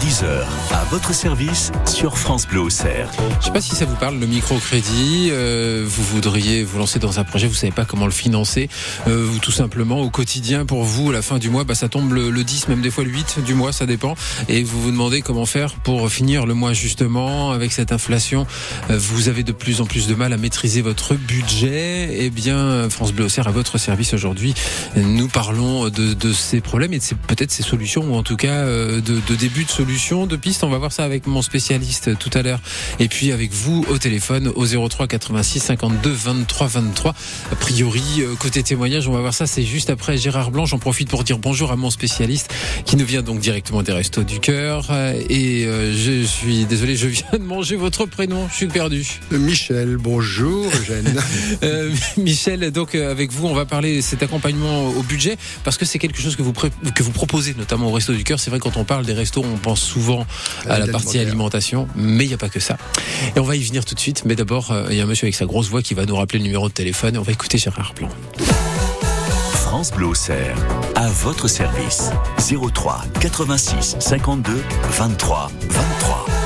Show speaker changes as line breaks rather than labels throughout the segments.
10h, à votre service sur France Bleu Auxerre.
Je sais pas si ça vous parle, le microcrédit. Euh, vous voudriez vous lancer dans un projet, vous savez pas comment le financer. Euh, ou tout simplement, au quotidien, pour vous, à la fin du mois, bah, ça tombe le, le 10, même des fois le 8 du mois, ça dépend. Et vous vous demandez comment faire pour finir le mois justement avec cette inflation. Euh, vous avez de plus en plus de mal à maîtriser votre budget. Eh bien, France Bleu Auxerre à votre service aujourd'hui. Nous parlons de, de ces problèmes et de peut-être ces solutions, ou en tout cas euh, de, de début de solutions, de pistes. On va voir ça avec mon spécialiste tout à l'heure. Et puis avec vous au téléphone au 03 86 52 23 23. A priori, euh, côté témoignage, on va voir ça. C'est juste après Gérard Blanc. J'en profite pour dire bonjour à mon spécialiste qui nous vient donc directement des Restos du Cœur. Euh, Et euh, je suis désolé, je viens de manger votre prénom. Je suis perdu.
Michel, bonjour Eugène.
Euh, Michel, donc avec vous, on va parler de cet accompagnement au budget parce que c'est quelque chose que vous que vous proposez notamment au Resto du Cœur. C'est vrai quand on parle des restos, on pense souvent à la partie alimentation, mais il n'y a pas que ça. Et on va y venir tout de suite. Mais d'abord, euh, il y a un monsieur avec sa grosse voix qui va nous rappeler le numéro de téléphone. Et on va écouter Gérard Blanc.
France Bleu Auxerre, à votre service. 03 86 52 23 23.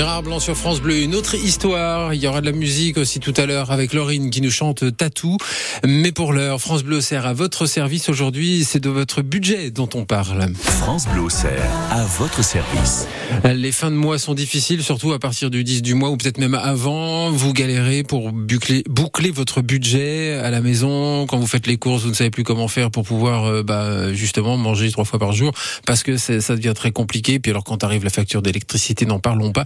Gérard Blanc sur France Bleu, une autre histoire. Il y aura de la musique aussi tout à l'heure avec Laurine qui nous chante Tatou. Mais pour l'heure, France Bleu sert à votre service aujourd'hui. C'est de votre budget dont on parle.
France Bleu sert à votre service.
Les fins de mois sont difficiles, surtout à partir du 10 du mois ou peut-être même avant. Vous galérez pour boucler, boucler votre budget à la maison. Quand vous faites les courses, vous ne savez plus comment faire pour pouvoir euh, bah, justement manger trois fois par jour parce que ça devient très compliqué. Puis alors quand arrive la facture d'électricité, n'en parlons pas.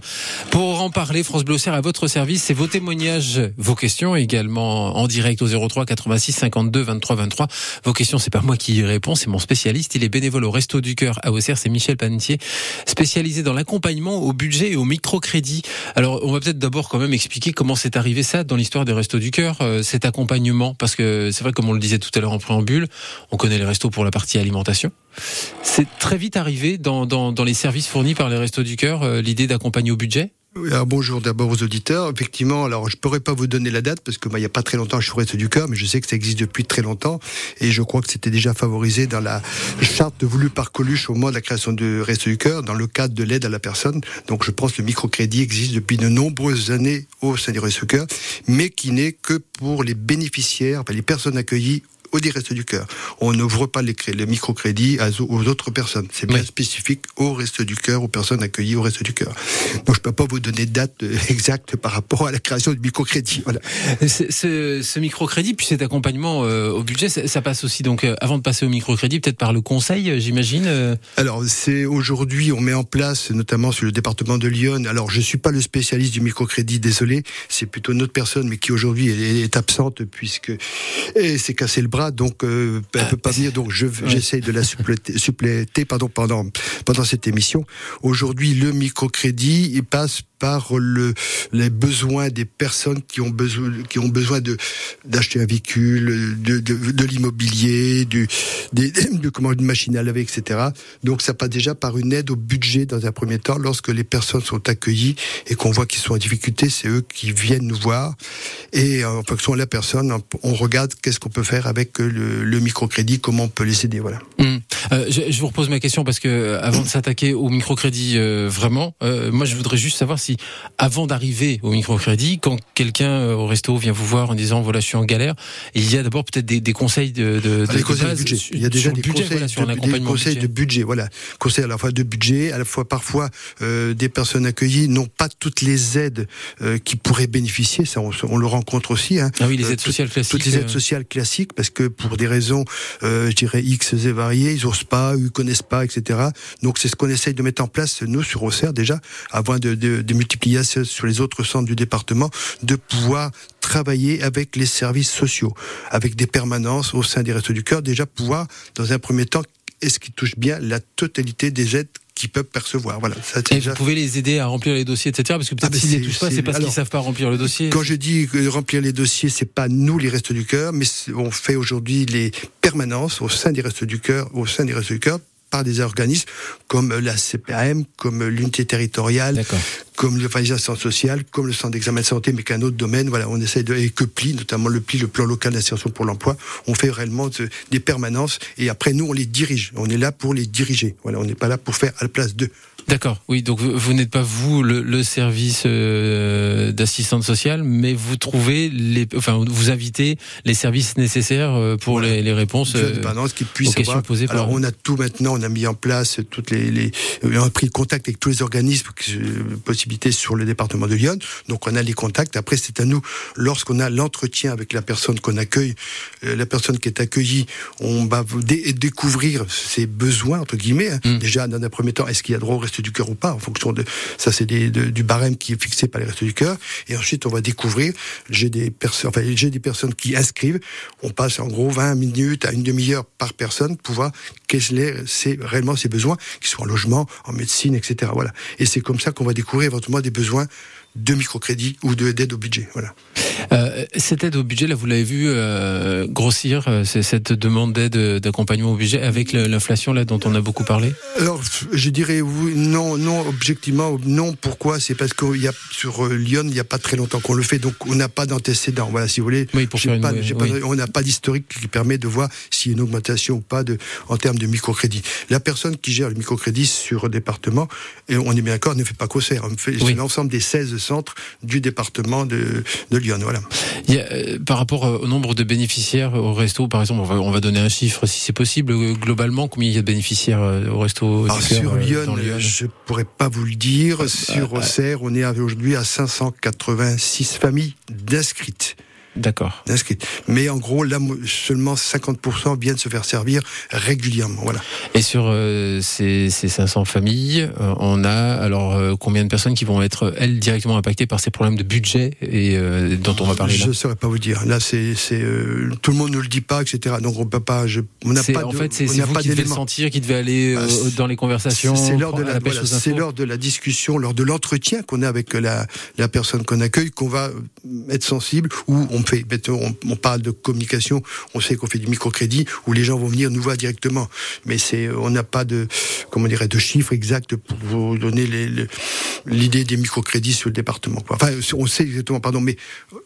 Pour en parler, France Bleu à votre service, c'est vos témoignages, vos questions également en direct au 03 86 52 23 23. Vos questions, c'est pas moi qui y réponds, c'est mon spécialiste. Il est bénévole au Resto du Cœur à Auxerre, c'est Michel Panetier, spécialisé dans l'accompagnement au budget et au microcrédit. Alors, on va peut-être d'abord quand même expliquer comment c'est arrivé ça dans l'histoire des Restos du Cœur, euh, cet accompagnement, parce que c'est vrai, comme on le disait tout à l'heure en préambule, on connaît les restos pour la partie alimentation. C'est très vite arrivé dans, dans, les services fournis par les Restos du Cœur, euh, l'idée d'accompagner au budget?
Alors bonjour d'abord aux auditeurs. Effectivement, alors je pourrais pas vous donner la date parce que bah, il y a pas très longtemps je suis resté du cœur, mais je sais que ça existe depuis très longtemps et je crois que c'était déjà favorisé dans la charte voulue par Coluche au moment de la création de Resto du cœur dans le cadre de l'aide à la personne. Donc je pense que le microcrédit existe depuis de nombreuses années au sein du Resto du cœur, mais qui n'est que pour les bénéficiaires, les personnes accueillies au des Restos du Cœur. On n'ouvre pas les, les microcrédits aux autres personnes. C'est bien spécifique au Reste du Cœur, aux personnes accueillies au Reste du Cœur. Donc je peux pas vous donner de date euh, exacte par rapport à la création du microcrédit. Voilà.
Ce, ce, microcrédit, puis cet accompagnement euh, au budget, ça, passe aussi donc euh, avant de passer au microcrédit, peut-être par le conseil, j'imagine.
Alors c'est aujourd'hui, on met en place, notamment sur le département de Lyon. Alors je suis pas le spécialiste du microcrédit, désolé, c'est plutôt une autre personne, mais qui aujourd'hui est, est, absente puisque s'est cassé le bras donc euh, elle ne peut pas venir. Donc je j'essaie de la suppléter, suppléter pardon, pendant pendant cette émission. Aujourd'hui, le microcrédit il passe par le, les besoins des personnes qui ont besoin, qui ont besoin de d'acheter un véhicule, de, de, de l'immobilier, du, de comment une machine à laver, etc. Donc ça passe déjà par une aide au budget dans un premier temps. Lorsque les personnes sont accueillies et qu'on voit qu'ils sont en difficulté, c'est eux qui viennent nous voir et en fonction de la personne, on regarde qu'est-ce qu'on peut faire avec le, microcrédit, comment on peut les aider. Voilà.
Mmh. Euh, je, vous repose ma question parce que euh, avant de s'attaquer au microcrédit euh, vraiment, moi je voudrais juste savoir avant d'arriver au microcrédit, quand quelqu'un euh, au resto vient vous voir en disant voilà je suis en galère, il y a d'abord peut-être des, des, conseils de, de,
ah, de, conseils de budget. Il y a déjà des budget, conseils, voilà, sur de, des conseils de budget. Voilà, conseils à la fois de budget, à la fois parfois euh, des personnes accueillies n'ont pas toutes les aides euh, qui pourraient bénéficier. Ça, on, on, le rencontre aussi. Hein.
Ah oui, les aides sociales classiques.
Toutes les aides sociales classiques, parce que pour des raisons, je dirais X et variées, ils osent pas, ils connaissent pas, etc. Donc c'est ce qu'on essaye de mettre en place nous sur Auxerre déjà, avant de, de, de multiplier sur les autres centres du département, de pouvoir travailler avec les services sociaux, avec des permanences au sein des Restos du Cœur, déjà pouvoir, dans un premier temps, est-ce qui touche bien la totalité des aides qu'ils peuvent percevoir. Voilà.
Ça, et vous pouvez les aider à remplir les dossiers, etc. Parce que peut-être ah, s'ils ne touchent pas, c'est parce qu'ils savent pas remplir le dossier.
Quand je dis remplir les dossiers, c'est pas nous les restes du cœur, mais on fait aujourd'hui les permanences au sein des restes du cœur, au sein des restes du cœur, par des organismes comme la CPAM, comme l'unité territoriale, comme l'organisation sociale, comme le centre d'examen de santé, mais qu'un autre domaine. Voilà, on essaie de, et que PLI, notamment le PLI, le plan local d'insertion pour l'emploi, on fait réellement des permanences et après nous on les dirige. On est là pour les diriger. Voilà, on n'est pas là pour faire à la place d'eux.
D'accord, oui, donc vous, n'êtes pas vous le, le service euh, d'assistante sociale, mais vous trouvez les, enfin vous invitez les services nécessaires euh, pour les, les, réponses euh,
qui puissent aux questions posées. Alors on a tout maintenant, on a mis en place toutes les, les on a pris contact avec tous les organismes, possibilités sur le département de Lyon, donc on a les contacts. Après c'est à nous, lorsqu'on a l'entretien avec la personne qu'on accueille, euh, la personne qui est accueillie, on va découvrir ses besoins entre guillemets. Hein. Mmh. Déjà dans un premier temps, est-ce qu'il y a droit au du cœur ou pas, en fonction de ça, c'est du barème qui est fixé par les restes du cœur. Et ensuite, on va découvrir. J'ai des personnes, enfin, j'ai des personnes qui inscrivent. On passe en gros 20 minutes à une demi-heure par personne pour voir quels sont réellement ses besoins, qu'ils soient en logement, en médecine, etc. Voilà. Et c'est comme ça qu'on va découvrir éventuellement des besoins de microcrédit ou d'aide au budget. Voilà.
Euh, cette aide au budget, là, vous l'avez vu euh, grossir, euh, cette demande d'aide d'accompagnement au budget avec l'inflation là dont on a beaucoup parlé?
Alors, je dirais oui, non, non, objectivement, non. Pourquoi? C'est parce qu'il y a sur Lyon, il n'y a pas très longtemps qu'on le fait, donc on n'a pas d'antécédent. Voilà, si vous voulez,
Oui, pour faire une-
pas,
oui.
on n'a pas d'historique qui permet de voir s'il y a une augmentation ou pas de, en termes de microcrédit. La personne qui gère le microcrédit sur le département, et on est bien d'accord, ne fait pas on fait c'est l'ensemble des 16 centres du département de, de Lyon. Voilà.
Il y a, euh, par rapport euh, au nombre de bénéficiaires au resto, par exemple, on va, on va donner un chiffre si c'est possible. euh, Globalement, combien il y a de bénéficiaires au resto
Alors
cœur,
sur Lyon,
Lyon
je pourrais pas vous le dire. Sur Auxerre, on est aujourd'hui à 586 familles d'inscrites.
D'accord.
d'inscrites. Mais en gros, là, seulement 50% viennent se faire servir régulièrement. Voilà.
Et sur euh, ces, ces 500 familles, euh, on a alors euh, combien de personnes qui vont être elles directement impactées par ces problèmes de budget et euh, dont on va parler
Je ne saurais pas vous dire. Là, c'est, euh, tout le monde ne le dit pas, etc. Donc on peut pas. Je, on n'a pas
en
de,
fait, c'est vous
pas
qui devez sentir, qui devez aller euh,
Ah, c'est-
dans les conversations.
C'est l'heure de la, voilà, c'est l'heure de la discussion, lors de l'entretien qu'on a avec la, la personne qu'on accueille, qu'on va être sensible, où on fait, on, parle de communication, on sait qu'on fait du microcrédit, où les gens vont venir nous voir directement. Mais c'est, on n'a pas de, comment dirais, de chiffres exacts pour vous donner l'idée des microcrédits sur le département. Enfin, on sait exactement, pardon, mais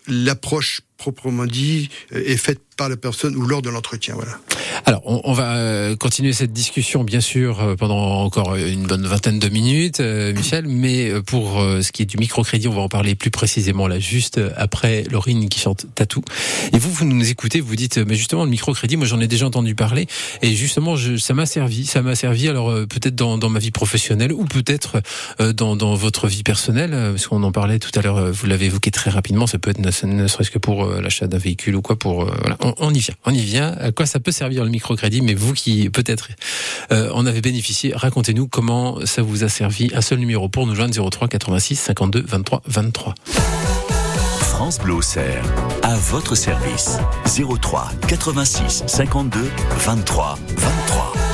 l'approche proprement dit euh, est faite par la personne ou lors de l'entretien. Voilà.
Alors, on, on va euh, continuer cette discussion, bien sûr, euh, pendant encore une bonne vingtaine de minutes, Michel. Mais pour ce qui est du microcrédit, on va en parler plus précisément là, juste après Laurine qui chante Tatou. Et vous, vous nous écoutez, vous dites, mais justement, le microcrédit, moi, j'en ai déjà entendu parler, et justement, je, ça m'a servi, ça m'a servi. Alors, peut-être dans, dans ma vie professionnelle ou peut-être dans, dans votre vie personnelle, parce qu'on en parlait tout à l'heure. Vous l'avez évoqué très rapidement. Ça peut être ne, ne serait-ce que pour l'achat d'un véhicule ou quoi. Pour euh, voilà, on, y vient, on y vient. À quoi ça peut servir le microcrédit? Mais vous qui peut-être euh, en avez bénéficié, racontez-nous comment ça vous a servi. Un seul numéro pour nous joindre 03 86 52 23 23.
France Bleu à votre service. 03 86 52 23 23.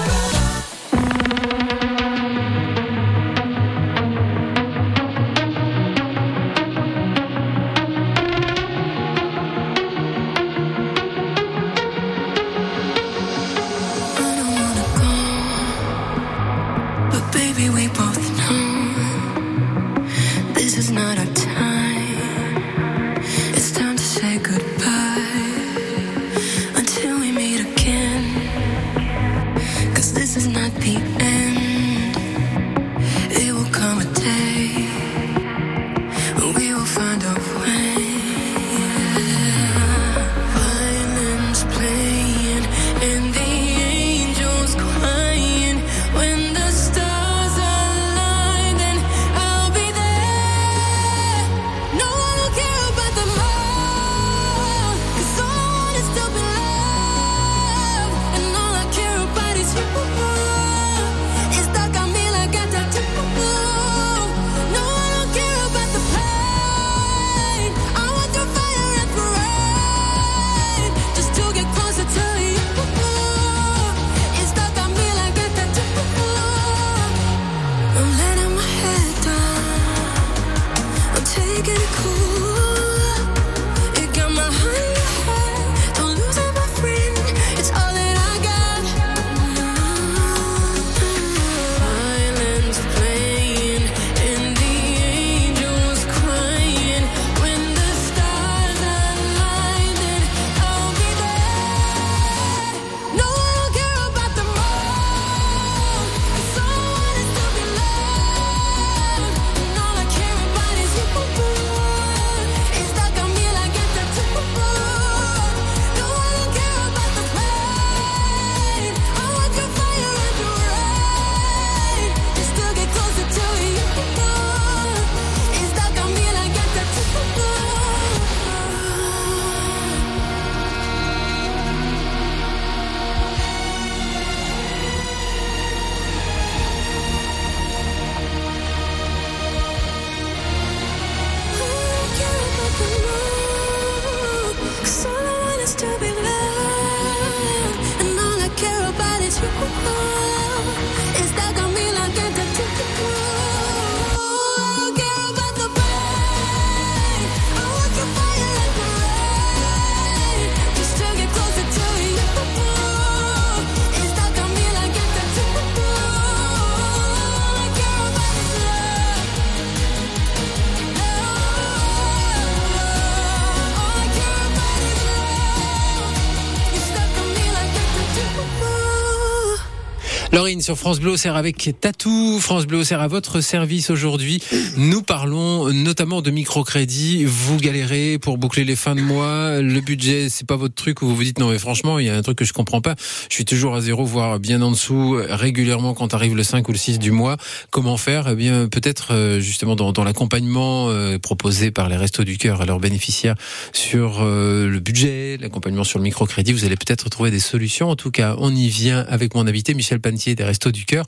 Sur France Bleu sert avec Tatou. France Bleu sert à votre service aujourd'hui. Nous parlons notamment de microcrédit. Vous galérez pour boucler les fins de mois. Le budget, c'est pas votre truc où vous vous dites non mais franchement, il y a un truc que je comprends pas. Je suis toujours à zéro, voire bien en dessous régulièrement quand arrive le 5 ou le 6 du mois. Comment faire? Eh bien, peut-être euh, justement dans, dans l'accompagnement euh, proposé par les Restos du Cœur à leurs bénéficiaires sur euh, le budget, l'accompagnement sur le microcrédit, vous allez peut-être trouver des solutions. En tout cas, on y vient avec mon invité Michel Pantier des Restos du Cœur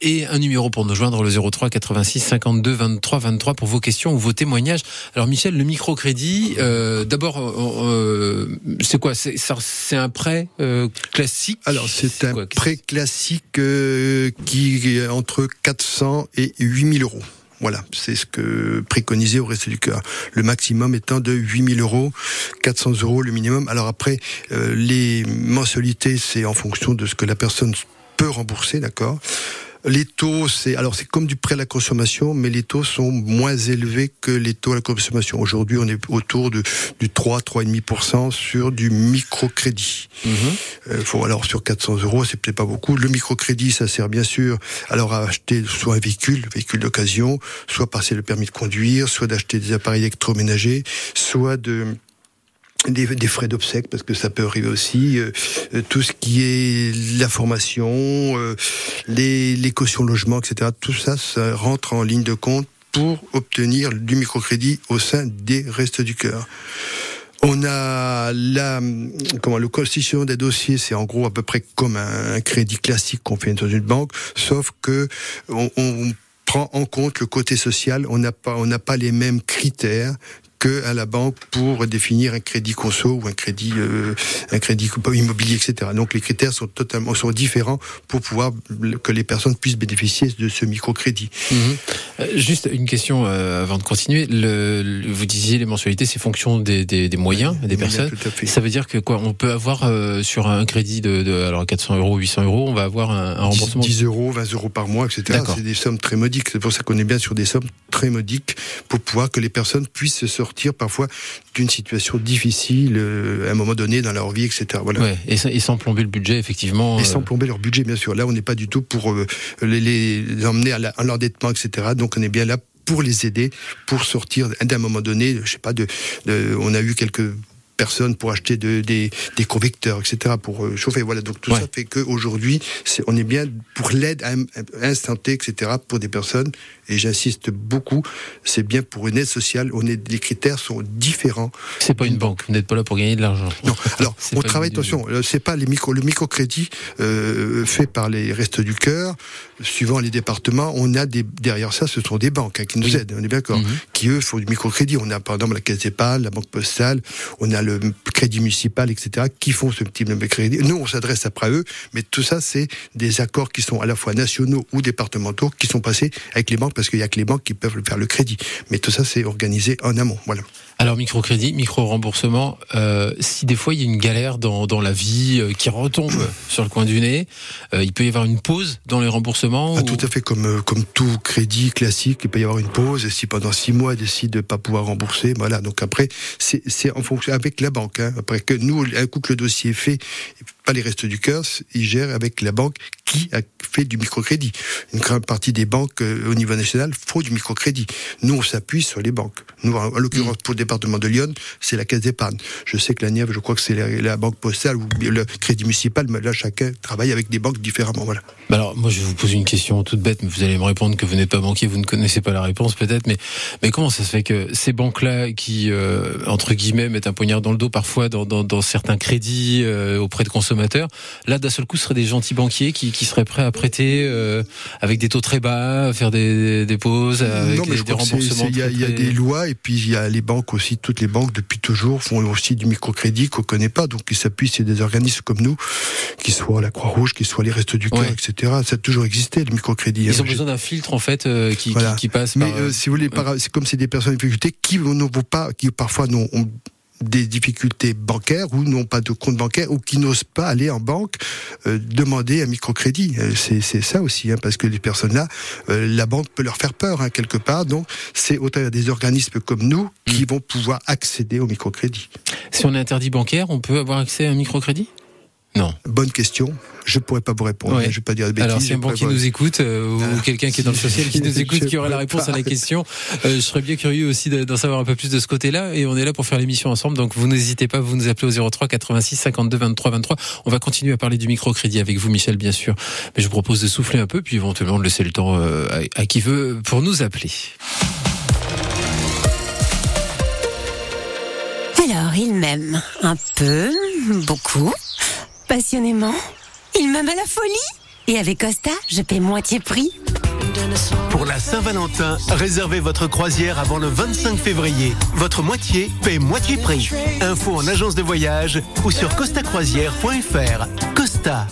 et un numéro pour nous joindre le 03 86 52 23 23 pour vos questions ou vos témoignages. Alors Michel, le microcrédit, euh, d'abord, euh, c'est quoi? C'est un prêt euh, classique?
Alors c'est un
quoi?
Prêt classique euh, qui est entre 400 et 8000 euros. Voilà, c'est ce que préconisait au reste du cœur. Le maximum étant de 8000 euros, 400 euros le minimum. Alors après, euh, les mensualités, c'est en fonction de ce que la personne peut rembourser, d'accord les taux, c'est alors c'est comme du prêt à la consommation, mais les taux sont moins élevés que les taux à la consommation. Aujourd'hui, on est autour de du 3 3,5% sur du microcrédit. Euh, faut alors sur 400 euros, c'est peut-être pas beaucoup. Le microcrédit, ça sert bien sûr alors à acheter soit un véhicule, véhicule d'occasion, soit passer le permis de conduire, soit d'acheter des appareils électroménagers, soit de des, des frais d'obsèques parce que ça peut arriver aussi euh, euh, tout ce qui est la formation euh, les, les cautions logement etc tout ça ça rentre en ligne de compte pour obtenir du microcrédit au sein des restes du cœur on a la, comment, le constitution des dossiers, c'est en gros à peu près comme un crédit classique qu'on fait dans une banque, sauf que on, on prend en compte le côté social. On n'a pas, on n'a pas les mêmes critères que à la banque pour définir un crédit conso ou un crédit, euh, un crédit immobilier, etc. Donc les critères sont totalement sont différents pour pouvoir que les personnes puissent bénéficier de ce microcrédit.
Mhm. Euh, Juste une question euh, avant de continuer. Le, le- vous disiez les mensualités, c'est fonction des, des, des moyens des personnes. Ça veut dire que quoi On peut avoir euh, sur un crédit de, de alors 400 euros, 800 euros, on va avoir un, un
10,
remboursement.
10 euros, 20 euros par mois, etc. C'est des sommes très modiques. C'est pour ça qu'on est bien sur des sommes très modiques pour pouvoir que les personnes puissent se sortir parfois d'une situation difficile euh, à un moment donné dans leur vie, etc. Voilà.
Ouais, et, sans- et sans plomber le budget, effectivement.
Et
euh,
sans plomber leur budget, bien sûr. Là, on n'est pas du tout pour euh, les, les emmener à l'endettement, etc. Donc, on est bien là pour les aider, pour sortir d'un moment donné, je sais pas, de, de- on a eu quelques personnes pour acheter de, des, des convecteurs, etc., pour euh, chauffer. Voilà, donc tout
Ouais.
ça fait qu'aujourd'hui, on est bien pour l'aide à un- à instant T, etc., pour des personnes, et j'insiste beaucoup, c'est bien pour une aide sociale, on est, les critères sont différents.
c'est pas une banque. Vous n'êtes pas là pour gagner de l'argent.
Non, alors on travaille,
une-
attention, euh, c'est pas les micro, le microcrédit euh, fait par les restes du cœur, suivant les départements, on a des derrière ça, ce sont des banques hein, qui nous
Oui.
aident, on est bien d'accord,
Mhm.
qui eux font du microcrédit. On a par exemple la Caisse d'Épargne, la Banque Postale, on a le Crédit Municipal, etc., qui font ce type de crédit. Nous, on s'adresse après eux, mais tout ça, c'est des accords qui sont à la fois nationaux ou départementaux, qui sont passés avec les banques, parce qu'il y a que les banques qui peuvent faire le crédit. Mais tout ça, c'est organisé en amont. Voilà.
Alors microcrédit, micro-remboursement, euh, si des fois il y a une galère dans, dans la vie euh, qui retombe sur le coin du nez, euh, il peut y avoir une pause dans les remboursements
Ah,
ou-
tout à fait comme comme tout crédit classique, il peut y avoir une pause. Et si pendant six mois, il décide de pas pouvoir rembourser, voilà. Donc après, c'est en fonction avec la banque. Hein. Après que nous, un coup que le dossier est fait, pas les restes du cœur, ils gèrent avec la banque qui a fait du microcrédit. Une grande partie des banques au niveau national font du microcrédit. Nous, on s'appuie sur les banques. Nous, en, en l'occurrence, pour le département de Lyon, c'est la Caisse d'épargne. Je sais que la Nièvre, je crois que c'est la, la banque postale ou le crédit municipal, mais là, chacun travaille avec des banques différemment. Voilà.
Bah alors, moi, je vais vous poser une question toute bête, mais vous allez me répondre que vous n'êtes pas banquier, vous ne connaissez pas la réponse peut-être, mais, mais comment ça se fait que ces banques-là, qui, euh, entre guillemets, mettent un poignard dans le dos parfois dans, dans, dans certains crédits euh, auprès de consommateurs, là, d'un seul coup, ce seraient des gentils banquiers qui, qui seraient prêts à prêter euh, avec des taux très bas, à faire des, des pauses, avec
non, mais
des,
je
remboursements
il y y a des lois et puis il y a les banques aussi, toutes les banques depuis toujours font aussi du microcrédit qu'on connaît pas, donc ils s'appuient sur des organismes comme nous, qui soient la Croix-Rouge, qui soient les Restos du Cœur,
Ouais.
etc. Ça a toujours existé le microcrédit.
Ils
hein.
ont besoin d'un filtre, en fait, euh, qui,
Voilà.
qui, qui passe
Mais
par...
euh, si vous voulez, par- c'est comme c'est des personnes en difficulté qui ne vont pas, qui parfois n'ont ont des difficultés bancaires ou n'ont pas de compte bancaire ou qui n'osent pas aller en banque euh, demander un microcrédit. Euh, C'est c'est ça aussi, hein, parce que les personnes-là, euh, la banque peut leur faire peur hein, quelque part. Donc c'est au travers des organismes comme nous qui
Mm.
vont pouvoir accéder au microcrédit.
Si on est interdit bancaire, on peut avoir accès à un microcrédit? Non.
Bonne question. Je pourrais pas vous répondre.
Ouais.
Je vais pas dire de bêtises.
Alors, si un
pourrais pas-
nous écoute, euh, ou
Ah,
quelqu'un qui est dans le social qui nous écoute, qui aurait la réponse à la question, euh, je serais bien curieux aussi de- d'en savoir un peu plus de ce côté-là. Et on est là pour faire l'émission ensemble. Donc, vous n'hésitez pas, vous nous appelez au 03 86 52 23 23. On va continuer à parler du microcrédit avec vous, Michel, bien sûr. Mais je vous propose de souffler un peu, puis éventuellement de laisser le temps euh, à, à qui veut pour nous appeler.
Alors, il m'aime un peu, beaucoup, passionnément. Il m'aime à la folie. Et avec Costa, je paie moitié prix.
Pour la Saint-Valentin, réservez votre croisière avant le 25 février. Votre moitié paie moitié prix. Info en agence de voyage ou sur costacroisière.fr. Costa.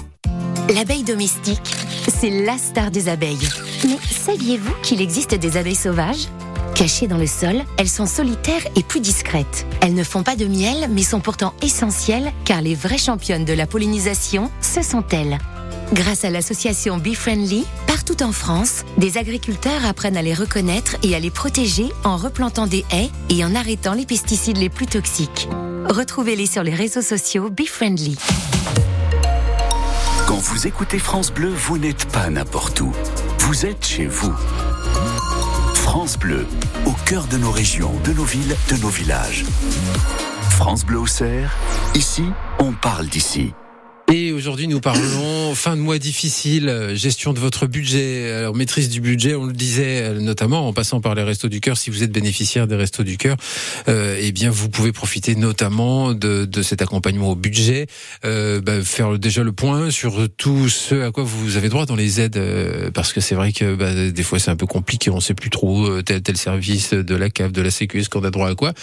L'abeille domestique, c'est la star des abeilles. Mais saviez-vous qu'il existe des abeilles sauvages? Cachées dans le sol, elles sont solitaires et plus discrètes. Elles ne font pas de miel, mais sont pourtant essentielles car les vraies championnes de la pollinisation, ce sont elles. Grâce à l'association Bee Friendly, partout en France, des agriculteurs apprennent à les reconnaître et à les protéger en replantant des haies et en arrêtant les pesticides les plus toxiques. Retrouvez-les sur les réseaux sociaux Bee Friendly.
Quand vous écoutez France Bleu, vous n'êtes pas n'importe où. Vous êtes chez vous. France Bleu, au cœur de nos régions, de nos villes, de nos villages. France Bleu au Cerf, ici, on parle d'ici.
Et aujourd'hui, nous parlons fin de mois difficile, euh, gestion de votre budget, maîtrise du budget. On le disait euh, notamment en passant par les restos du cœur. Si vous êtes bénéficiaire des restos du cœur, euh, eh bien vous pouvez profiter notamment de, de cet accompagnement au budget, euh, bah, faire déjà le point sur tout ce à quoi vous avez droit dans les aides, euh, parce que c'est vrai que bah, des fois c'est un peu compliqué. On sait plus trop euh, tel tel service de la CAF, de la Sécu, est-ce qu'on a droit à quoi.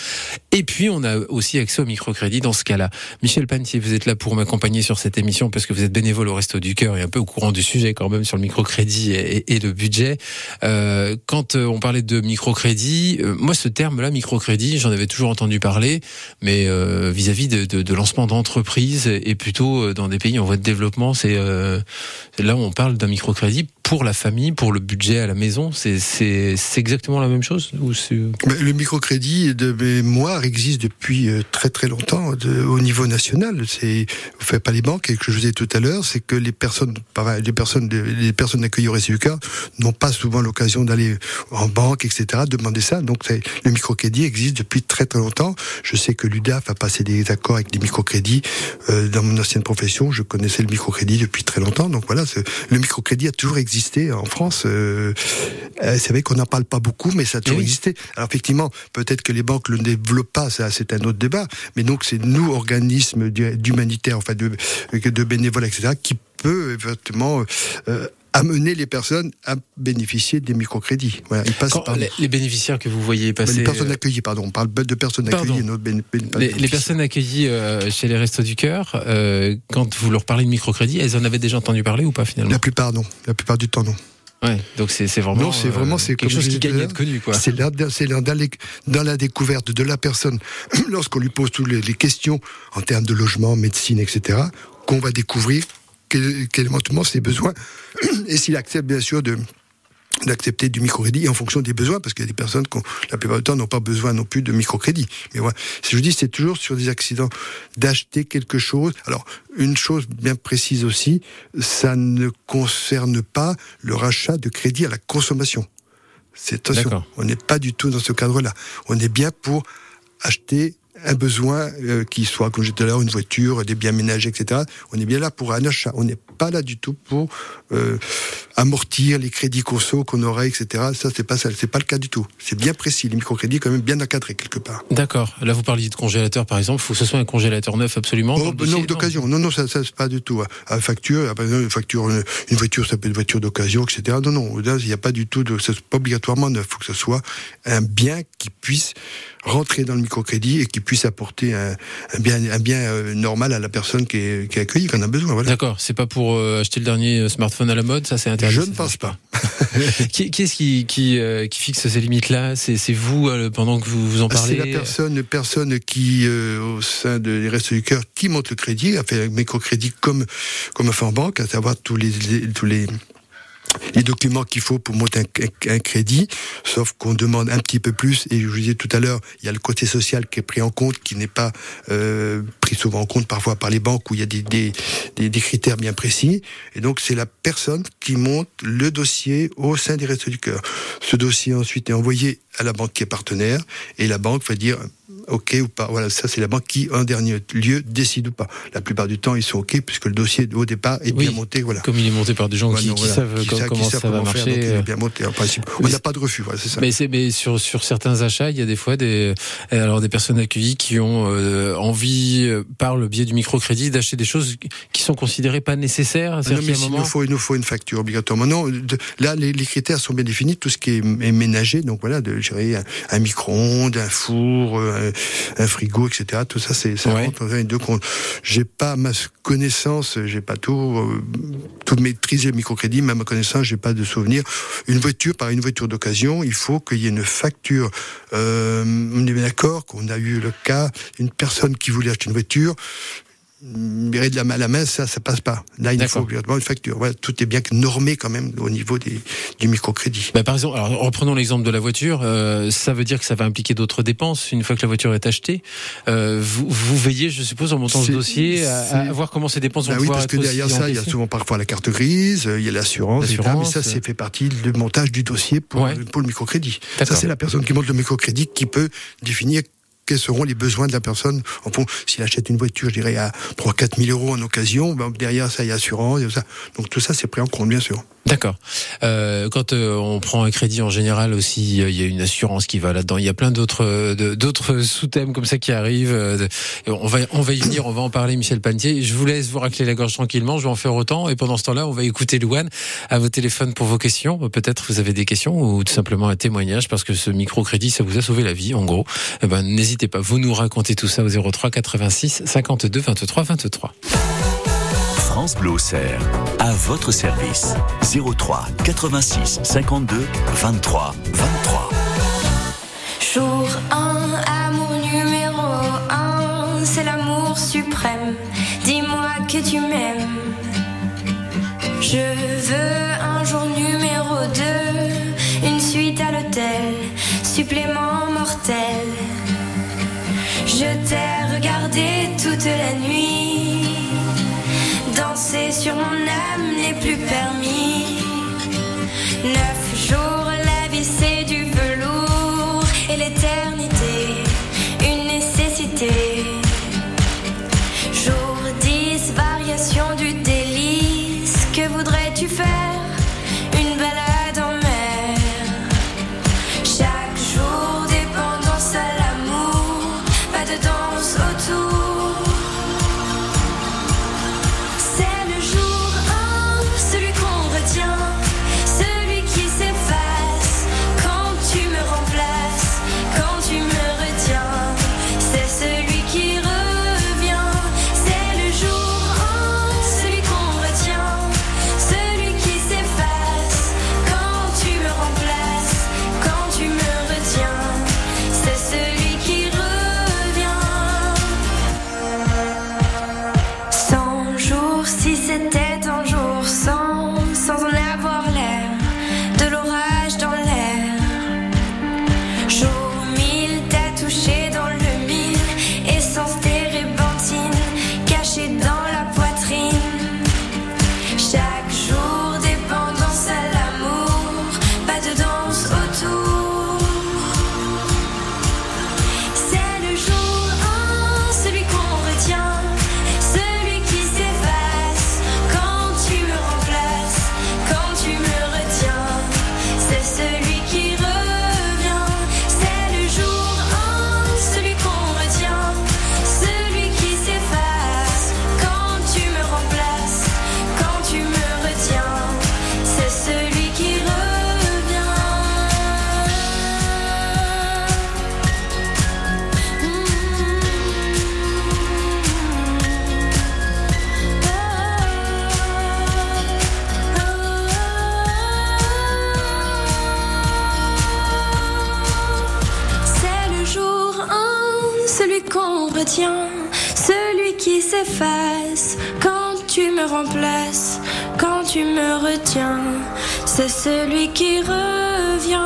Et puis on a aussi accès au microcrédit dans ce cas-là. Michel Pantier, vous êtes là pour m'accompagner sur cette émission parce que vous êtes bénévole au Resto du Cœur et un peu au courant du sujet quand même sur le microcrédit et, et le budget. Euh, quand euh, on parlait de microcrédit, euh, moi ce terme-là, microcrédit, j'en avais toujours entendu parler, mais vis-à-vis de, de, lancement d'entreprises et plutôt dans des pays en voie de développement, c'est là où on parle d'un microcrédit pour la famille, pour le budget à la maison. C'est exactement la même chose
Le microcrédit de mémoire existe depuis euh, très très longtemps au niveau national. C'est, faites pas les banques et que je vous ai tout à l'heure, c'est que les personnes, les personnes, accueillies au Cœur n'ont pas souvent l'occasion d'aller en banque, etc. Demander ça. Donc le microcrédit existe depuis très très longtemps. Je sais que l'UDAF a passé des accords avec des microcrédits euh, dans mon ancienne profession. Je connaissais le microcrédit depuis très longtemps. Donc voilà, le microcrédit a toujours existé en France. Euh, euh, c'est vrai qu'on n'en parle pas beaucoup, mais ça a toujours
oui.
existé. Alors effectivement, peut-être que les banques le développent pas, ça c'est un autre débat. Mais donc c'est nous, organismes d'humanitaires, enfin de, de bénévoles, etc., qui peut euh, amener les personnes à bénéficier des microcrédits. Voilà, ils passent
Quand
par nous.
les, les bénéficiaires que vous voyez passer.
les personnes
euh,
accueillies, pardon. On parle de personnes
Pardon.
accueillies et béné-
Les, les personnes accueillies euh, chez les Restos du Cœur, euh, quand vous leur parlez de microcrédit, elles en avaient déjà entendu parler ou pas finalement
La plupart non. La plupart du temps non.
Ouais, donc c'est c'est vraiment,
Non, c'est vraiment, c'est
quelque chose qui gagne à être connu.
C'est là, c'est là dans, la découverte de la personne, lorsqu'on lui pose toutes les, les questions en termes de logement, médecine, etc., qu'on va découvrir quels éventuellement ses besoins et s'il accepte bien sûr de d'accepter du microcrédit en fonction des besoins, parce qu'il y a des personnes qui, la plupart du temps, n'ont pas besoin non plus de microcrédit. Mais voilà, si je vous dis, c'est toujours sur des accidents d'acheter quelque chose. Alors, une chose bien précise aussi, ça ne concerne pas le rachat de crédit à la consommation. C'est attention, on n'est pas du tout dans ce cadre-là. On est bien pour acheter un besoin euh, qui soit, comme j'ai dit tout à l'heure, une voiture, des biens ménagers, etc. On est bien là pour un achat. On n'est pas là du tout pour euh, amortir les crédits conso qu'on aurait, etc. Ça, c'est pas ça. C'est pas le cas du tout. C'est bien précis. Les microcrédits, quand même, bien encadrés quelque part.
D'accord. Là, vous parliez de congélateur par exemple. Il faut que ce soit un congélateur neuf absolument.
Oh, ben
dossier,
non, d'occasion. Non, non, ça, ça c'est pas du tout. À facture, par exemple, une facture, une, voiture, ça peut être une voiture d'occasion, etc. Non, non, là, il n'y a pas du tout de, c'est pas obligatoirement neuf. Il faut que ce soit un bien qui puisse rentrer dans le microcrédit et qui puisse apporter un, un bien, un bien euh, normal à la personne qui est, qui est accueillie, qui en a besoin. Voilà.
D'accord. C'est pas pour euh, acheter le dernier euh, smartphone à la mode, ça c'est interdit.
Je ne
se
pense pas.
qui, qui est-ce qui qui, euh, qui fixe ces limites-là? C'est c'est vous euh, pendant que vous vous en
Ah, C'est
parlez?
la personne, personne qui, euh, au sein des Restos du Cœur, qui monte le crédit, a fait un microcrédit comme, comme fait en banque, à savoir tous les, les- tous les, les documents qu'il faut pour monter un, un crédit, sauf qu'on demande un petit peu plus. Et je vous disais tout à l'heure, il y a le côté social qui est pris en compte, qui n'est pas euh, pris souvent en compte parfois par les banques où il y a des, des, des, des critères bien précis. Et donc c'est la personne qui monte le dossier au sein des Restos du Cœur. Ce dossier ensuite est envoyé à la banque qui est partenaire et la banque va dire OK ou pas. Voilà, ça c'est la banque qui, en dernier lieu, décide ou pas. La plupart du temps, ils sont OK puisque le dossier au départ est
Oui,
bien monté. Voilà.
Comme il est monté par des gens qui, qui
voilà,
savent
qui qui
comment ça va
comment faire,
marcher.
donc il est
euh.
bien monté en principe. On n'a pas de refus, voilà, c'est ça.
Mais mais sur sur certains achats, il y a des fois des euh, alors des personnes accueillies qui ont euh, envie euh, par le biais du microcrédit d'acheter des choses qui sont considérées pas nécessaires.
Ah non, mais il,
moment-
nous faut, il nous faut une facture obligatoirement. Non, de- là, les, les critères sont bien définis. Tout ce qui est, est ménager, donc voilà, de gérer un, un micro-ondes, un four, euh, un, un frigo, etc. Tout ça, c'est ça
Ouais.
rentre. J'ai pas ma connaissance, j'ai pas tout, euh, tout maîtrisé le microcrédit, mais à ma connaissance, j'ai pas de souvenir. Une voiture, par une voiture d'occasion, il faut qu'il y ait une facture. Euh, on est bien d'accord qu'on a eu le cas, une personne qui voulait acheter une voiture, virer de la main à la main, ça, ça passe pas. Là, il faut obligatoirement une facture. Voilà, tout est bien normé quand même au niveau des, du microcrédit.
Bah, par exemple, alors, reprenons l'exemple de la voiture. euh, ça veut dire que ça va impliquer d'autres dépenses une fois que la voiture est achetée. Euh, vous, vous veillez, je suppose, en montant ce dossier, à, à voir comment ces dépenses vont
Bah oui,
pouvoir
parce que
être
derrière ça, il y a souvent parfois la carte grise, euh, il y a l'assurance, etc. Mais ça,
euh.
c'est fait partie du montage du dossier pour,
Ouais.
pour le microcrédit. Ça, c'est la personne qui monte le microcrédit qui peut définir quels seront les besoins de la personne. En fond, s'il achète une voiture, je dirais à 3 4 000 euros en occasion, ben, derrière ça, il y a assurance, ça. Donc tout ça, c'est pris en compte, bien sûr.
D'accord. Euh, quand euh, on prend un crédit en général aussi, euh, il y a une assurance qui va là-dedans. Il y a plein d'autres euh, d'autres sous-thèmes comme ça qui arrivent. on va on y venir, on va en parler, Michel Pantier. Je vous laisse vous racler la gorge tranquillement. Je vais en faire autant. Et pendant ce temps-là, on va écouter Louane à vos téléphones pour vos questions. Peut-être vous avez des questions ou tout simplement un témoignage parce que ce microcrédit, ça vous a sauvé la vie, en gros. Eh ben, n'hésitez pas. Vous nous racontez tout ça au 03 86 52 23 23.
France Bleu Auxerre, à votre service. 03 86 52 23 23.
Jour 1, amour numéro 1, c'est l'amour suprême. Dis-moi que tu m'aimes. Je veux un jour numéro 2, une suite à l'hôtel, supplément. Je t'ai regardé toute la nuit, danser sur mon âme n'est plus permis. Remplaces, quand tu me retiens, c'est celui qui revient.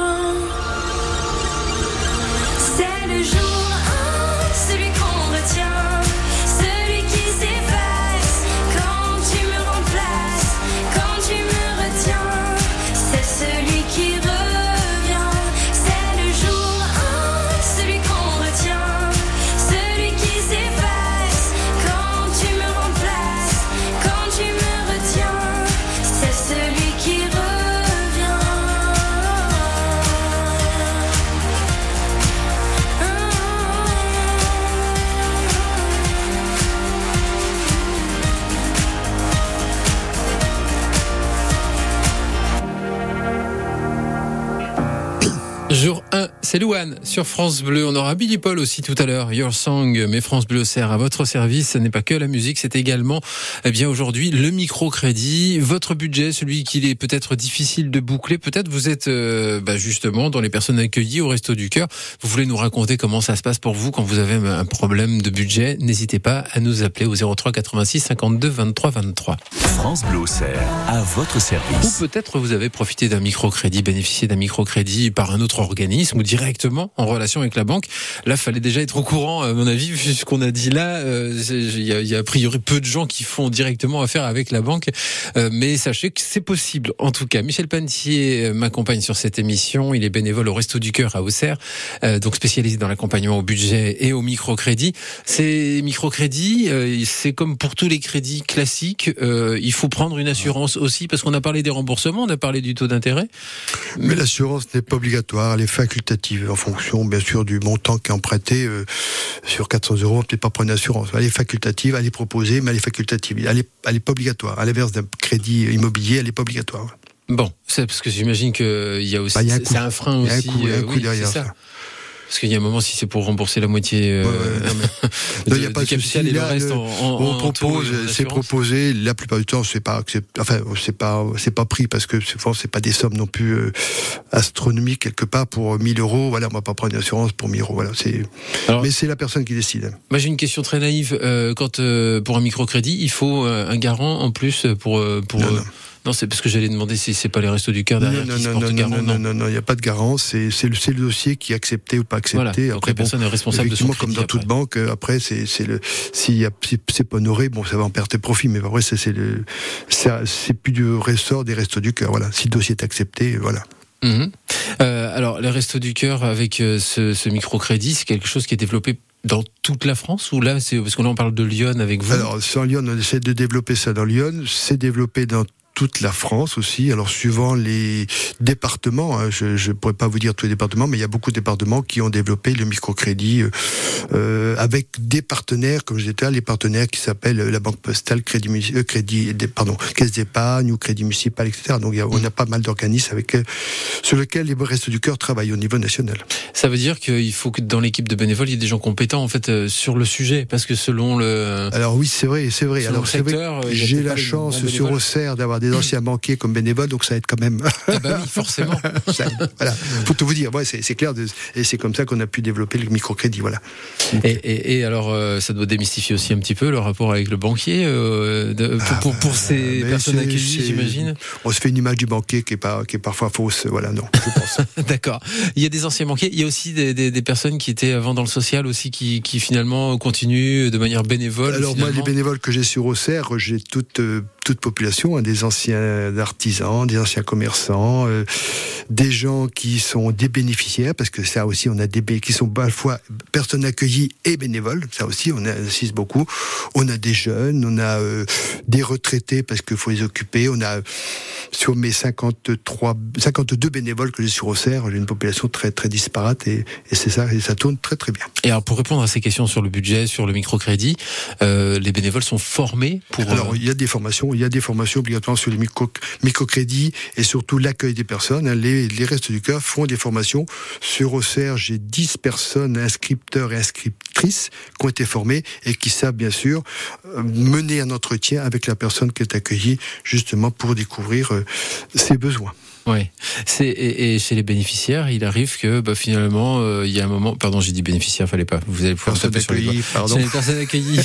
Jour 1, c'est
Louane sur France Bleu. On aura Billy Paul aussi tout à l'heure. Your Song, mais France Bleu sert à votre service. Ce n'est pas que la musique, c'est également, eh bien, aujourd'hui, le microcrédit. Votre budget, celui qu'il est peut-être difficile de boucler. Peut-être vous êtes, euh, bah, justement, dans les personnes accueillies au Resto du Cœur. Vous voulez nous raconter comment ça se passe pour vous quand vous avez un problème de budget? N'hésitez pas à nous appeler au 03 86 52 23 23.
France Bleu Auxerre, à votre
Ou
service.
peut-être vous avez profité d'un microcrédit, bénéficié d'un microcrédit par un autre organisme ou directement en relation avec la banque. Là, fallait déjà être au courant, à mon avis, vu ce qu'on a dit là. euh, Il y, a, y a a priori peu de gens qui font directement affaire avec la banque, Euh, mais sachez que c'est possible. En tout cas, Michel Pantier euh, m'accompagne sur cette émission. Il est bénévole au Resto du Cœur à Auxerre, donc spécialisé dans l'accompagnement au budget et au microcrédit. Ces microcrédits, c'est comme pour tous les crédits classiques, il faut prendre une assurance aussi, parce qu'on a parlé des remboursements, on a parlé du taux d'intérêt.
Mais l'assurance n'est pas obligatoire, elle est facultative en fonction, bien sûr, du montant qui est emprunté. euh, sur 400 euros, on ne peut pas prendre une assurance. Elle est facultative, elle est proposée, mais elle est facultative. Elle n'est elle est pas obligatoire. À l'inverse d'un crédit immobilier, elle n'est pas obligatoire.
Bon, c'est parce que j'imagine qu'il y a aussi,
Bah, il y a un
c'est un frein
Il y a un
aussi.
il y a un
euh,
coût
oui,
derrière
ça. Parce qu'il y a un moment, si c'est pour rembourser la moitié euh,
il y a
du
pas de
capital et le reste en,
on propose, c'est proposé. La plupart du temps, c'est pas, enfin, c'est pas, c'est pas pris parce que souvent c'est pas des sommes non plus euh, astronomiques quelque part pour 1000 euros. Voilà, on va pas prendre une assurance pour 1000 euros. Voilà, c'est. Mais c'est la personne qui décide.
Moi, j'ai une question très naïve. Euh, quand pour un microcrédit, il faut un garant en plus pour pour.
Non, non.
Non, c'est parce que j'allais demander si c'est pas les restos du cœur
Non,
derrière
non,
qui
non,
portent
non,
garant.
non, non, non, non, il n'y a pas de garant. C'est le, dossier qui est accepté ou pas accepté.
Voilà. Donc
Après,
la personne est responsable de son
comme dans toute banque, euh, après, c'est le a c'est pas honoré, bon, ça va en perte et profit, mais après, c'est le c'est plus du ressort des restos du cœur. Voilà, si le dossier est accepté, voilà.
Mhm. Euh, alors, les restos du cœur avec euh, ce, ce microcrédit, c'est quelque chose qui est développé dans toute la France ou là, c'est parce que là on parle de Lyon avec vous?
Alors, sur Lyon, on essaie de développer ça dans Lyon. C'est développé dans toute la France aussi. Alors, suivant les départements, hein, je ne pourrais pas vous dire tous les départements, mais il y a beaucoup de départements qui ont développé le microcrédit euh, euh, avec des partenaires, comme je disais, les partenaires qui s'appellent euh, la Banque Postale, Crédit, euh, crédit des- pardon, Caisse d'épargne ou Crédit Municipal, etc. Donc, il y a- on a pas mal d'organismes avec euh, sur lesquels les Restos du Cœur travaillent au niveau national.
Ça veut dire qu'il faut que dans l'équipe de bénévoles, il y ait des gens compétents en fait euh, sur le sujet, parce que selon le
Alors oui, c'est vrai, c'est vrai.
Selon
Alors c'est
a
j'ai la chance sur. Auxerre d'avoir des anciens banquiers comme bénévoles, donc ça aide quand même.
ah bah oui, forcément.
Ça voilà, faut tout vous dire. Ouais, c'est clair, de- et c'est comme ça qu'on a pu développer le microcrédit. Voilà.
Et, et, et alors, euh, ça doit démystifier aussi un petit peu le rapport avec le banquier euh, de- pour, pour, pour ces personnes accueillies, j'imagine.
On se fait une image du banquier qui est pas, qui est parfois fausse. Voilà, non, je pense.
D'accord. Il y a des anciens banquiers. Il y a aussi des, des, des personnes qui étaient avant dans le social aussi, qui, qui finalement continuent de manière bénévole.
Alors moi, les bénévoles que j'ai sur Auxerre, j'ai toute euh, toute population, hein, des anciens artisans, des anciens commerçants, euh, des gens qui sont des bénéficiaires, parce que ça aussi, on a des qui sont à la fois personnes accueillies et bénévoles. Ça aussi, on insiste beaucoup. On a des jeunes, on a euh, des retraités parce qu'il faut les occuper. On a sur mes 53, 52 bénévoles que j'ai sur Auxerre, j'ai une population très très disparate et, et c'est ça, et ça tourne très très bien.
Et alors, pour répondre à ces questions sur le budget, sur le microcrédit, euh, les bénévoles sont formés pour.
Alors, il y a des formations, il y a des formations obligatoires sur les micro, microcrédits et surtout l'accueil des personnes. hein. Les, Restes du Cœur font des formations. Sur Auxerre, j'ai 10 personnes, inscripteurs et inscriptrices, qui ont été formées et qui savent bien sûr euh, mener un entretien avec la personne qui est accueillie, justement pour découvrir euh, ses besoins.
Ouais. C'est et, et chez les bénéficiaires, il arrive que bah, finalement euh, il y a un moment. Pardon, j'ai dit bénéficiaire, fallait pas. Vous allez pouvoir taper sur les doigts.
pardon.
Chez les personnes accueillies,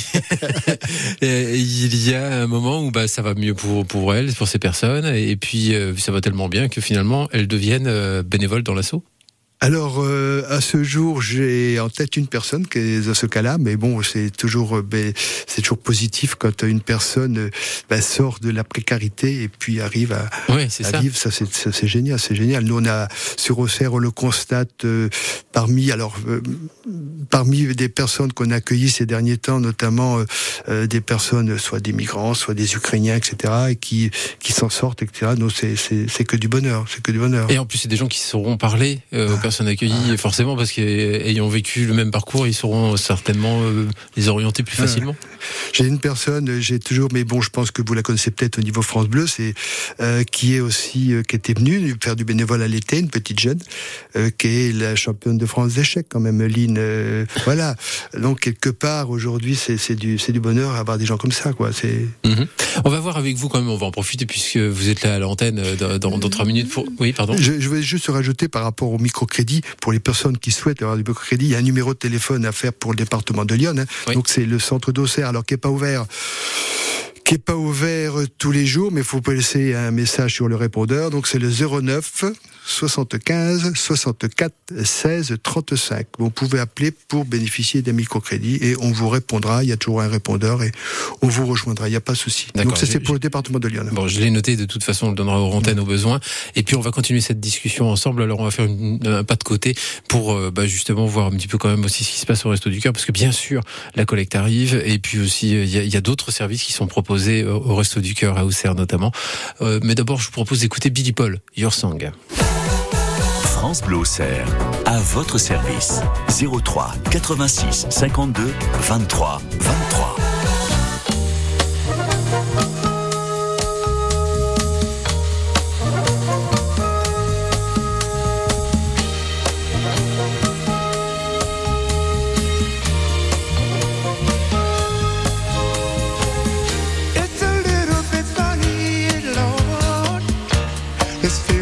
Et il y a un moment où bah ça va mieux pour pour elles, pour ces personnes, et puis euh, ça va tellement bien que finalement elles deviennent euh, bénévoles dans l'assaut.
Alors, euh, à ce jour, j'ai en tête une personne qui est dans ce cas-là, mais bon, c'est toujours, euh, ben, c'est toujours positif quand une personne euh, ben, sort de la précarité et puis arrive à,
Oui,
à
ça.
vivre. Ça, c'est, ça, c'est génial, c'est génial. Nous, on a sur Auxerre, on le constate euh, parmi, alors, euh, parmi des personnes qu'on a accueillies ces derniers temps, notamment euh, des personnes, soit des migrants, soit des Ukrainiens, etc., et qui qui s'en sortent, etc. Nous, c'est, c'est, c'est que du bonheur, c'est que du bonheur.
Et en plus, c'est des gens qui sauront parler euh, aux personnes accueillies, forcément, parce qu'ayant vécu le même parcours, ils sauront certainement euh, les orienter plus facilement.
J'ai une personne, j'ai toujours, mais bon, je pense que vous la connaissez peut-être au niveau France Bleu, c'est euh, qui est aussi, euh, qui était venue faire du bénévole à l'été, une petite jeune, euh, qui est la championne de France d'échecs quand même, Lynn. euh, voilà. Donc quelque part aujourd'hui, c'est du, bonheur avoir des gens comme ça, quoi. C'est
Mhm. On va voir avec vous quand même, on va en profiter puisque vous êtes là à l'antenne euh, dans, dans, dans trois minutes. Pour... Oui, pardon.
Je, je vais juste rajouter par rapport au pour les personnes qui souhaitent avoir du microcrédit, il y a un numéro de téléphone à faire pour le département de Lyon. hein.
Oui.
Donc c'est le centre d'Auxerre, alors qui est pas ouvert qui est pas ouvert tous les jours, mais il faut laisser un message sur le répondeur. Donc c'est le 09 75 64 16 35. Vous pouvez appeler pour bénéficier d'un microcrédit et on vous répondra. Il y a toujours un répondeur et on vous rejoindra. Il n'y a pas de souci. Donc ça c'est pour le département de Lyon.
Bon, je l'ai noté, de toute façon, on le donnera aux antennes au besoin. Et puis, on va continuer cette discussion ensemble. Alors, on va faire une- un pas de côté pour euh, bah, justement voir un petit peu quand même aussi ce qui se passe au Resto du Cœur, parce que bien sûr, la collecte arrive. Et puis aussi, euh, il y a, il y a d'autres services qui sont proposés au Resto du Cœur, à Auxerre notamment. Euh, mais d'abord, je vous propose d'écouter Billy Paul, Your Song.
France Bleu Auxerre, à votre service. 03 86 52 23 23.
This feeling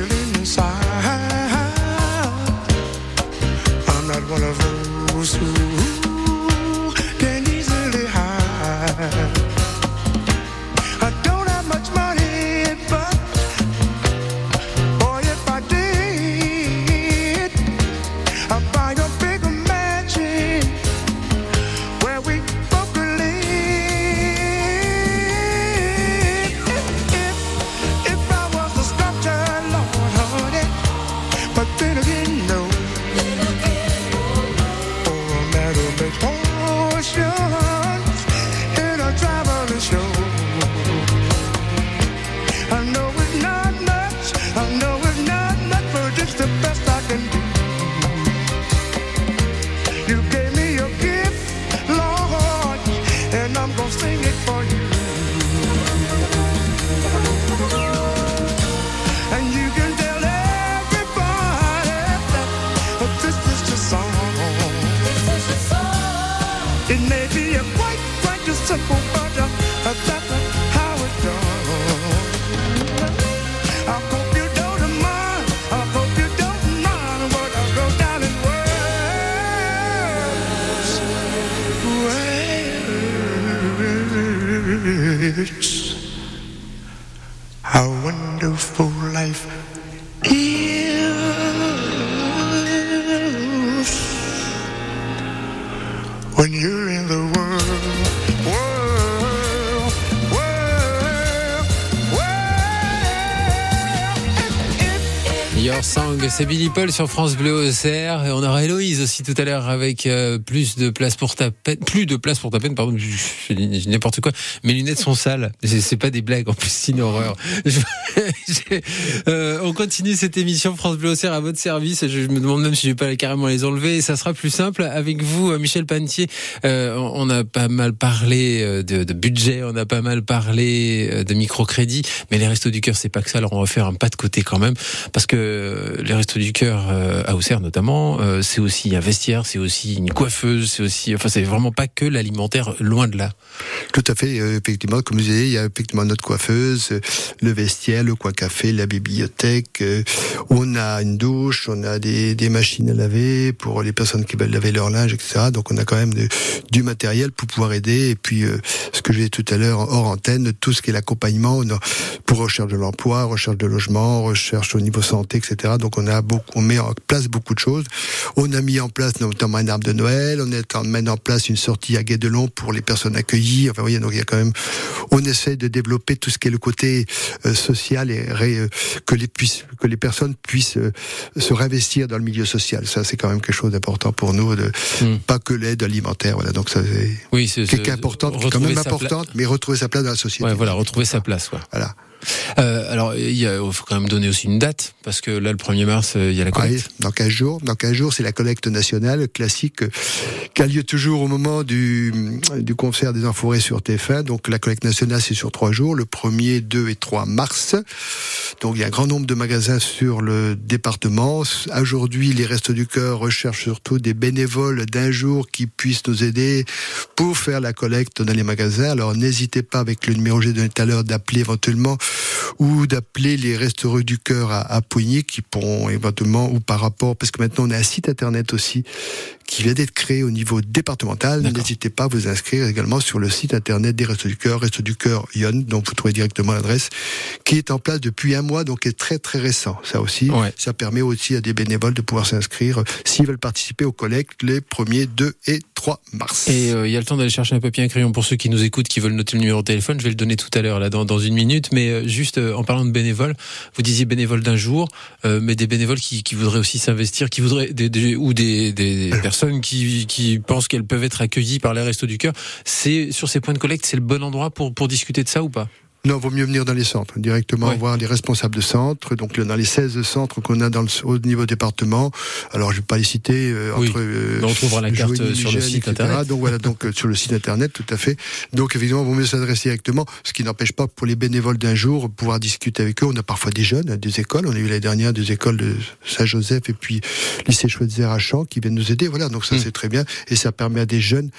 you're in the
Your Song, c'est Billy Paul sur France Bleu Auxerre. Et on aura Héloïse aussi tout à l'heure avec euh, plus de place pour ta peine, plus de place pour ta peine, pardon, je, dis n'importe quoi. Mes lunettes sont sales. C'est pas des blagues, en plus, c'est une horreur. Je- euh, on continue cette émission France Bleu Auxerre à votre service. Je me demande même si je vais pas carrément les enlever. Et ça sera plus simple avec vous, euh, Michel Pantier. Euh, on a pas mal parlé euh, de, de budget, on a pas mal parlé de microcrédit, mais les restos du cœur, c'est pas que ça. Alors on va faire un pas de côté quand même, parce que euh, les restos du cœur euh, à Auxerre notamment, euh, c'est aussi un vestiaire, c'est aussi une coiffeuse, c'est aussi, enfin, c'est vraiment pas que l'alimentaire, loin de là.
Tout à fait, effectivement, comme vous disiez, il y a effectivement notre coiffeuse, le vestiaire, le coin café, la bibliothèque. on a une douche, on a des, machines à laver pour les personnes qui veulent laver leur linge, etc. Donc on a quand même du matériel pour pouvoir aider. Et puis, ce que j'ai tout à l'heure hors antenne, tout ce qui est l'accompagnement pour recherche de l'emploi, recherche de logement, recherche au niveau santé, etc. Donc on a beaucoup, on met en place beaucoup de choses. On a mis en place notamment un arbre de Noël. On est en mettre en place une sortie à Guédelon pour les personnes accueillies. Enfin, voyez, donc il y a quand même, on essaie de développer tout ce qui est le côté euh, social et euh, que les puissent, que les personnes puissent euh, se réinvestir dans le milieu social. Ça, c'est quand même quelque chose d'important pour nous, de,
Mm.
pas que l'aide alimentaire. Voilà, donc ça, c'est
Oui, c'est
importante, quand même importante, mais retrouver sa place dans la société.
Ouais, voilà, retrouver sa place. Ouais.
Voilà.
Euh, alors, il faut quand même donner aussi une date, parce que là, le 1er mars, euh, il y a la
Oui,
collecte.
dans 15 jours. Dans 15 jours, c'est la collecte nationale classique euh, qui a lieu toujours au moment du, du concert des Enfoirés sur TF1. Donc la collecte nationale, c'est sur trois jours, le 1er, 2 et 3 mars. Donc il y a un grand nombre de magasins sur le département. Aujourd'hui, les Restos du Cœur recherchent surtout des bénévoles d'un jour qui puissent nous aider pour faire la collecte dans les magasins. Alors n'hésitez pas avec le numéro que j'ai donné tout à l'heure d'appeler éventuellement ou d'appeler les Restos du Cœur à, à qui pourront éventuellement ou par rapport parce que maintenant on a un site internet aussi qui vient d'être créé au niveau départemental. N'hésitez pas à vous inscrire également sur le site internet des Restos du Cœur, Restos du Cœur Yon, donc vous trouvez directement l'adresse, qui est en place depuis un mois, donc est très très récent. Ça aussi,
Ouais.
ça permet aussi à des bénévoles de pouvoir s'inscrire euh, s'ils veulent participer aux collectes les 1er, 2 et 3 mars.
Et euh, il y a le temps d'aller chercher un papier et un crayon pour ceux qui nous écoutent, qui veulent noter le numéro de téléphone. Je vais le donner tout à l'heure, là, dans, dans une minute. Mais euh, juste euh, en parlant de bénévoles, vous disiez bénévoles d'un jour, euh, mais des bénévoles qui, qui voudraient aussi s'investir, qui voudraient, des, des- ou des, des personnes qui, qui pensent qu'elles peuvent être accueillies par les Restos du Cœur. C'est sur ces points de collecte, c'est le bon endroit pour discuter de ça ou pas?
Non, vaut mieux venir dans les centres, directement voir les responsables de centres. Donc dans les 16 centres qu'on a dans le, au niveau département. Alors je vais pas les citer. euh,
Oui.
entre, euh,
On retrouvera la carte
Joigny,
sur le site
etc.
internet.
Donc voilà, donc euh, sur le site internet, tout à fait. Donc évidemment, vaut mieux s'adresser directement, ce qui n'empêche pas pour les bénévoles d'un jour pouvoir discuter avec eux. On a parfois des jeunes, hein, des écoles. On a eu l'année dernière des écoles de Saint-Joseph et puis lycée Schweitzer à Champs qui viennent nous aider. Voilà, donc ça
Mm.
c'est très bien et ça permet à des jeunes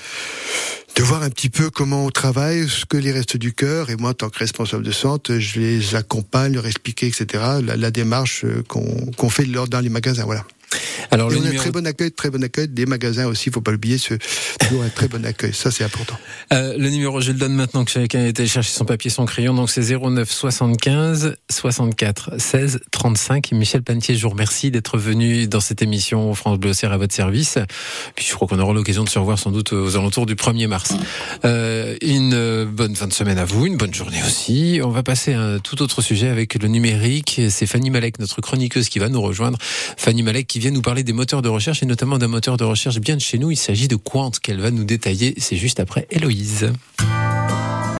de voir un petit peu comment on travaille, ce que les restes du cœur. Et moi, en tant que responsable de centre, je les accompagne, leur expliquer, etc. La, démarche euh, qu'on qu'on fait lors- dans les magasins. Voilà.
Alors
Et
le
on a un
numéro
très bon accueil, très bon accueil des magasins aussi. Faut pas l'oublier, ce toujours un très bon accueil. Ça, c'est important.
Euh, le numéro, je le donne maintenant que chacun a été chercher son papier, son crayon. Donc c'est 09 75 64 16 35. Michel Pantier, je vous remercie d'être venu dans cette émission France Bleu à votre service. Puis je crois qu'on aura l'occasion de se revoir sans doute aux alentours du 1er mars. Euh, une euh, bonne fin de semaine à vous, une bonne journée aussi. On va passer à un tout autre sujet avec le numérique. C'est Fanny Malek, notre chroniqueuse, qui va nous rejoindre. Fanny Malek qui vient nous parler des moteurs de recherche et notamment d'un moteur de recherche bien de chez nous. Il s'agit de Quant qu'elle va nous détailler. C'est juste après Héloïse.